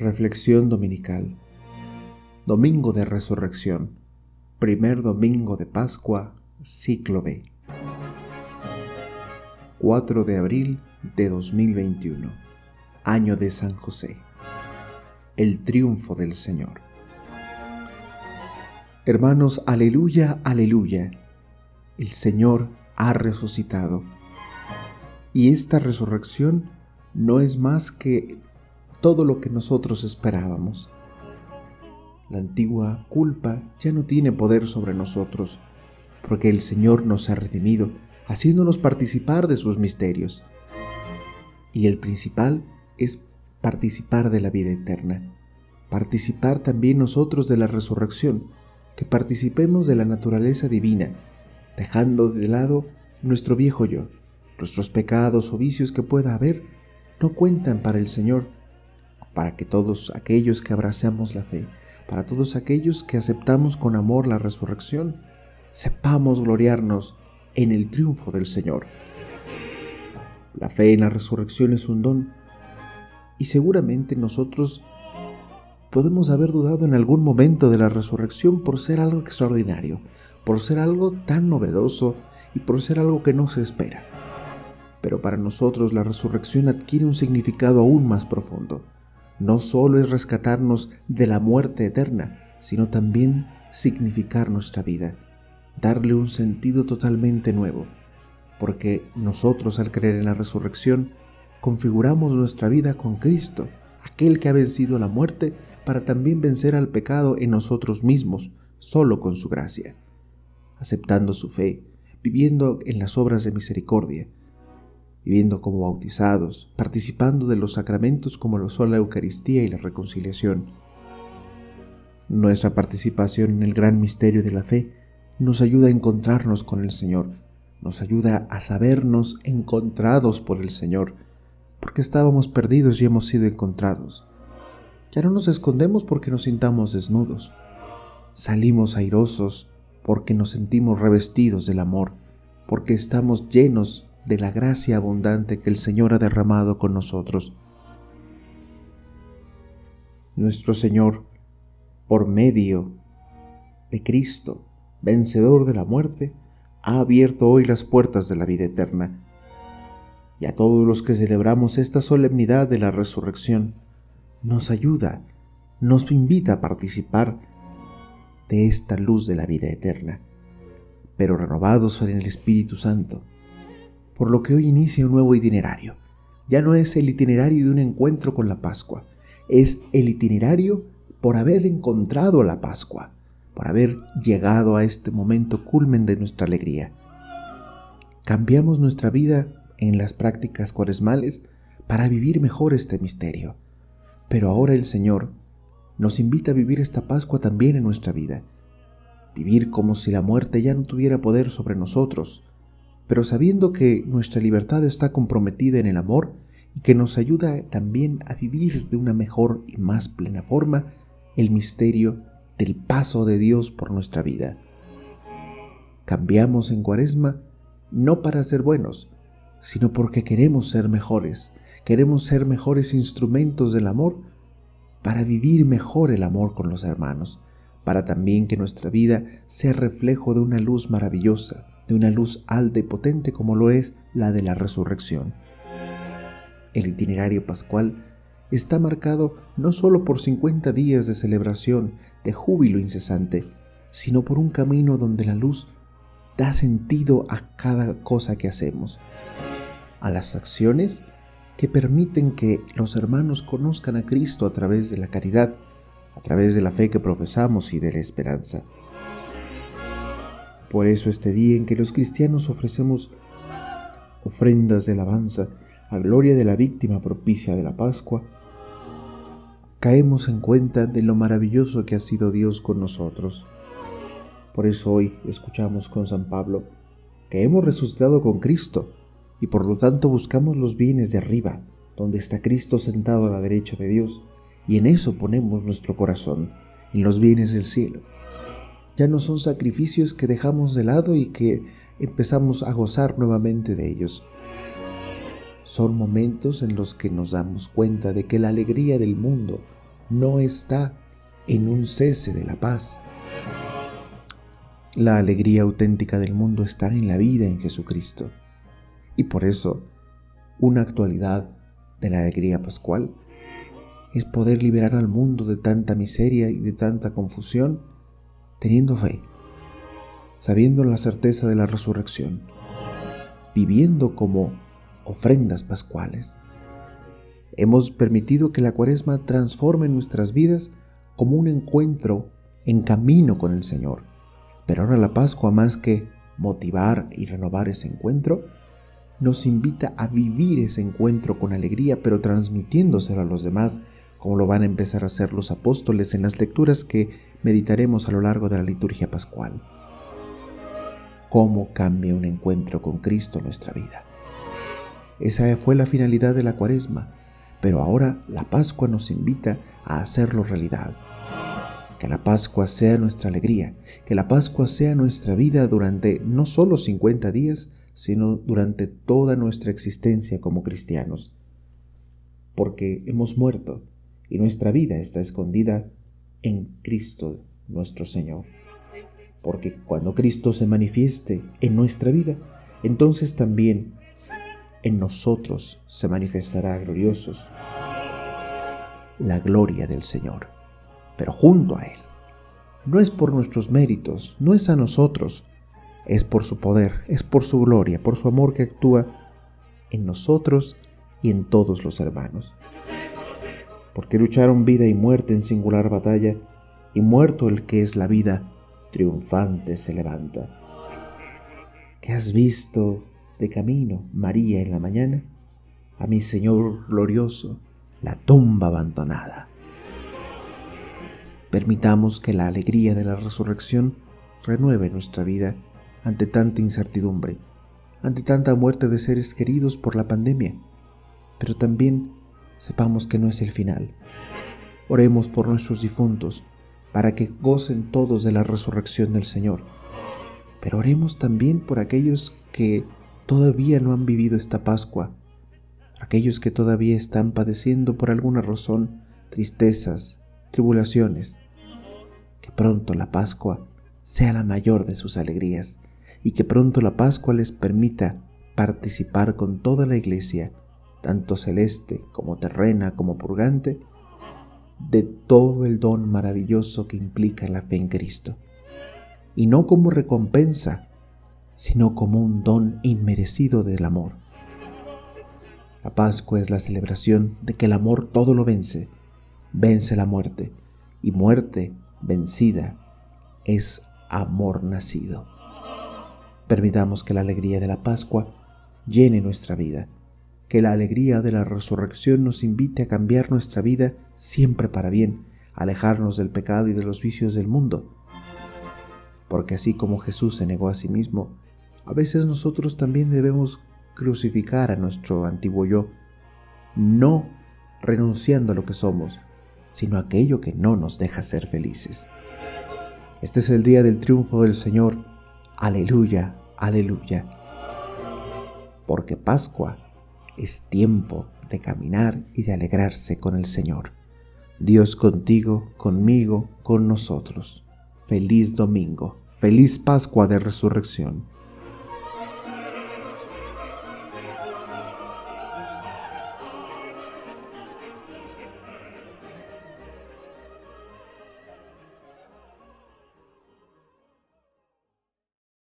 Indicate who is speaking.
Speaker 1: Reflexión Dominical. Domingo de Resurrección. Primer Domingo de Pascua Ciclo B. 4 de abril de 2021 Año de San José. El triunfo del Señor. Hermanos, aleluya, aleluya. El Señor ha resucitado. Y esta resurrección no es más que todo lo que nosotros esperábamos. La antigua culpa ya no tiene poder sobre nosotros, porque el Señor nos ha redimido, haciéndonos participar de sus misterios. Y el principal es participar de la vida eterna, participar también nosotros de la resurrección, que participemos de la naturaleza divina, dejando de lado nuestro viejo yo Nuestros pecados o vicios que pueda haber no cuentan para el Señor, para que todos aquellos que abrazamos la fe, para todos aquellos que aceptamos con amor la resurrección, sepamos gloriarnos en el triunfo del Señor. La fe en la resurrección es un don y seguramente nosotros podemos haber dudado en algún momento de la resurrección por ser algo extraordinario, por ser algo tan novedoso y por ser algo que no se espera. Pero para nosotros la resurrección adquiere un significado aún más profundo. No solo es rescatarnos de la muerte eterna, sino también significar nuestra vida, darle un sentido totalmente nuevo, porque nosotros al creer en la resurrección configuramos nuestra vida con Cristo, aquel que ha vencido la muerte para también vencer al pecado en nosotros mismos, solo con su gracia, aceptando su fe, viviendo en las obras de misericordia, viviendo como bautizados, participando de los sacramentos como lo son la Eucaristía y la reconciliación. Nuestra participación en el gran misterio de la fe nos ayuda a encontrarnos con el Señor, nos ayuda a sabernos encontrados por el Señor, porque estábamos perdidos y hemos sido encontrados. Ya no nos escondemos porque nos sintamos desnudos, salimos airosos porque nos sentimos revestidos del amor, porque estamos llenos de la gracia abundante que el Señor ha derramado con nosotros. Nuestro Señor, por medio de Cristo, vencedor de la muerte, ha abierto hoy las puertas de la vida eterna. Y a todos los que celebramos esta solemnidad de la resurrección, nos ayuda, nos invita a participar de esta luz de la vida eterna, pero renovados en el Espíritu Santo por lo que hoy inicia un nuevo itinerario. Ya no es el itinerario de un encuentro con la Pascua, es el itinerario por haber encontrado la Pascua, por haber llegado a este momento culmen de nuestra alegría. Cambiamos nuestra vida en las prácticas cuaresmales para vivir mejor este misterio. Pero ahora el Señor nos invita a vivir esta Pascua también en nuestra vida. Vivir como si la muerte ya no tuviera poder sobre nosotros, pero sabiendo que nuestra libertad está comprometida en el amor y que nos ayuda también a vivir de una mejor y más plena forma el misterio del paso de Dios por nuestra vida. Cambiamos en cuaresma no para ser buenos, sino porque queremos ser mejores, queremos ser mejores instrumentos del amor para vivir mejor el amor con los hermanos, para también que nuestra vida sea reflejo de una luz maravillosa, de una luz alta y potente como lo es la de la resurrección. El itinerario pascual está marcado no solo por 50 días de celebración, de júbilo incesante, sino por un camino donde la luz da sentido a cada cosa que hacemos, a las acciones que permiten que los hermanos conozcan a Cristo a través de la caridad, a través de la fe que profesamos y de la esperanza. Por eso este día en que los cristianos ofrecemos ofrendas de alabanza a gloria de la víctima propicia de la Pascua, caemos en cuenta de lo maravilloso que ha sido Dios con nosotros. Por eso hoy escuchamos con San Pablo que hemos resucitado con Cristo y por lo tanto buscamos los bienes de arriba, donde está Cristo sentado a la derecha de Dios, y en eso ponemos nuestro corazón, en los bienes del cielo ya no son sacrificios que dejamos de lado y que empezamos a gozar nuevamente de ellos. Son momentos en los que nos damos cuenta de que la alegría del mundo no está en un cese de la paz. La alegría auténtica del mundo está en la vida en Jesucristo. Y por eso, una actualidad de la alegría pascual es poder liberar al mundo de tanta miseria y de tanta confusión teniendo fe, sabiendo la certeza de la resurrección, viviendo como ofrendas pascuales. Hemos permitido que la cuaresma transforme nuestras vidas como un encuentro en camino con el Señor. Pero ahora la Pascua, más que motivar y renovar ese encuentro, nos invita a vivir ese encuentro con alegría, pero transmitiéndoselo a los demás, como lo van a empezar a hacer los apóstoles en las lecturas que meditaremos a lo largo de la liturgia pascual. ¿Cómo cambia un encuentro con Cristo nuestra vida? Esa fue la finalidad de la cuaresma, pero ahora la Pascua nos invita a hacerlo realidad. Que la Pascua sea nuestra alegría, que la Pascua sea nuestra vida durante no solo 50 días, sino durante toda nuestra existencia como cristianos. Porque hemos muerto y nuestra vida está escondida en Cristo nuestro Señor. Porque cuando Cristo se manifieste en nuestra vida, entonces también en nosotros se manifestará gloriosos la gloria del Señor, pero junto a Él. No es por nuestros méritos, no es a nosotros, es por su poder, es por su gloria, por su amor que actúa en nosotros y en todos los hermanos. Porque lucharon vida y muerte en singular batalla, y muerto el que es la vida, triunfante se levanta. ¿Qué has visto de camino, María, en la mañana? A mi Señor glorioso, la tumba abandonada. Permitamos que la alegría de la resurrección renueve nuestra vida ante tanta incertidumbre, ante tanta muerte de seres queridos por la pandemia. Pero también sepamos que no es el final. Oremos por nuestros difuntos, para que gocen todos de la resurrección del Señor. Pero oremos también por aquellos que todavía no han vivido esta Pascua, aquellos que todavía están padeciendo por alguna razón tristezas, tribulaciones. Que pronto la Pascua sea la mayor de sus alegrías y que pronto la Pascua les permita participar con toda la iglesia, tanto celeste como terrena como purgante, de todo el don maravilloso que implica la fe en Cristo. Y no como recompensa, sino como un don inmerecido del amor. La Pascua es la celebración de que el amor todo lo vence, vence la muerte, y muerte vencida es amor nacido. Permitamos que la alegría de la Pascua llene nuestra vida, que la alegría de la resurrección nos invite a cambiar nuestra vida siempre para bien, alejarnos del pecado y de los vicios del mundo. Porque así como Jesús se negó a sí mismo, a veces nosotros también debemos crucificar a nuestro antiguo yo, no renunciando a lo que somos, sino a aquello que no nos deja ser felices. Este es el día del triunfo del Señor Aleluya, aleluya. Porque Pascua es tiempo de caminar y de alegrarse con el Señor. Dios contigo, conmigo, con nosotros. Feliz domingo, feliz Pascua de resurrección.